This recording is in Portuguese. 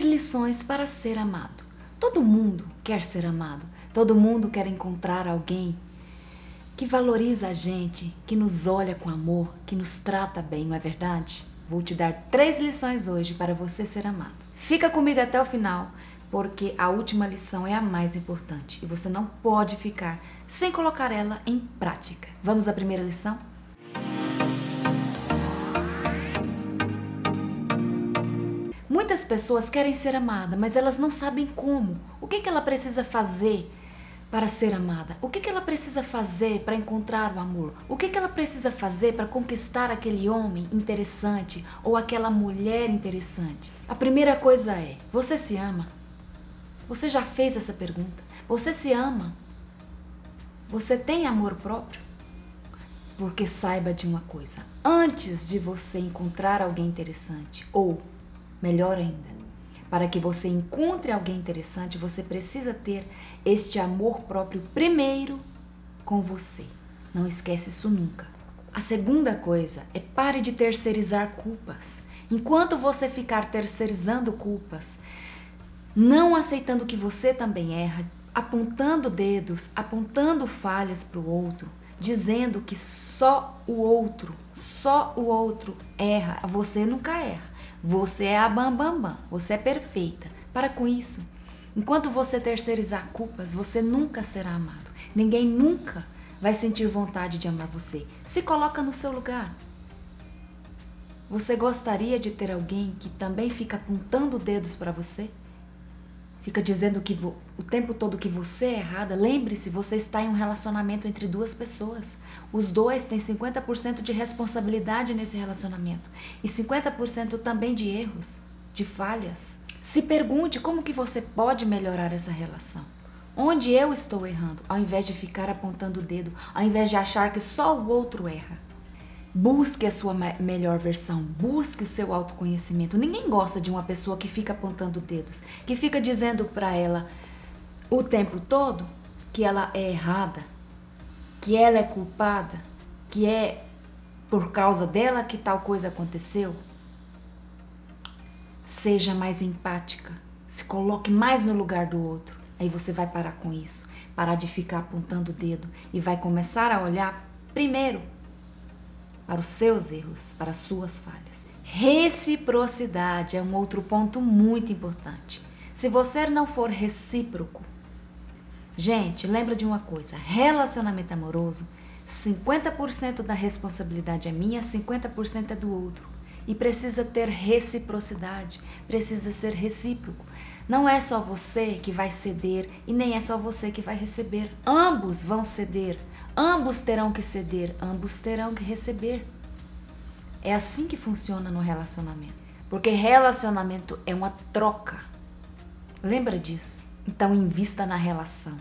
Três lições para ser amado. Todo mundo quer ser amado. Todo mundo quer encontrar alguém que valoriza a gente, que nos olha com amor, que nos trata bem, não é verdade? Vou te dar três lições hoje para você ser amado. Fica comigo até o final, porque a última lição é a mais importante e você não pode ficar sem colocar ela em prática. Vamos à primeira lição? Muitas pessoas querem ser amadas, mas elas não sabem como. O que, que ela precisa fazer para ser amada? O que, que ela precisa fazer para encontrar o amor? O que, que ela precisa fazer para conquistar aquele homem interessante ou aquela mulher interessante? A primeira coisa é: você se ama? Você já fez essa pergunta? Você se ama? Você tem amor próprio? Porque saiba de uma coisa: antes de você encontrar alguém interessante, ou melhor ainda, para que você encontre alguém interessante, você precisa ter este amor próprio primeiro com você. Não esquece isso nunca. A segunda coisa é pare de terceirizar culpas. Enquanto você ficar terceirizando culpas, não aceitando que você também erra, apontando dedos, apontando falhas para o outro, dizendo que só o outro, só o outro erra, você nunca erra. Você é a bambambam, bam, bam. você é perfeita. Para com isso. Enquanto você terceirizar culpas, você nunca será amado. Ninguém nunca vai sentir vontade de amar você. Se coloca no seu lugar. Você gostaria de ter alguém que também fica apontando dedos para você? Fica dizendo que o tempo todo que você é errada, lembre-se, você está em um relacionamento entre duas pessoas. Os dois têm 50% de responsabilidade nesse relacionamento e 50% também de erros, de falhas. Se pergunte como que você pode melhorar essa relação. Onde eu estou errando, ao invés de ficar apontando o dedo, ao invés de achar que só o outro erra. Busque a sua melhor versão, busque o seu autoconhecimento. Ninguém gosta de uma pessoa que fica apontando dedos, que fica dizendo para ela o tempo todo que ela é errada, que ela é culpada, que é por causa dela que tal coisa aconteceu. Seja mais empática, se coloque mais no lugar do outro. Aí você vai parar com isso, parar de ficar apontando o dedo e vai começar a olhar primeiro para os seus erros, para as suas falhas. Reciprocidade é um outro ponto muito importante. Se você não for recíproco, gente, lembra de uma coisa: relacionamento amoroso, 50% da responsabilidade é minha, 50% é do outro. E precisa ter reciprocidade, precisa ser recíproco. Não é só você que vai ceder e nem é só você que vai receber. Ambos vão ceder, ambos terão que ceder, ambos terão que receber. É assim que funciona no relacionamento. Porque relacionamento é uma troca. Lembra disso? Então invista na relação.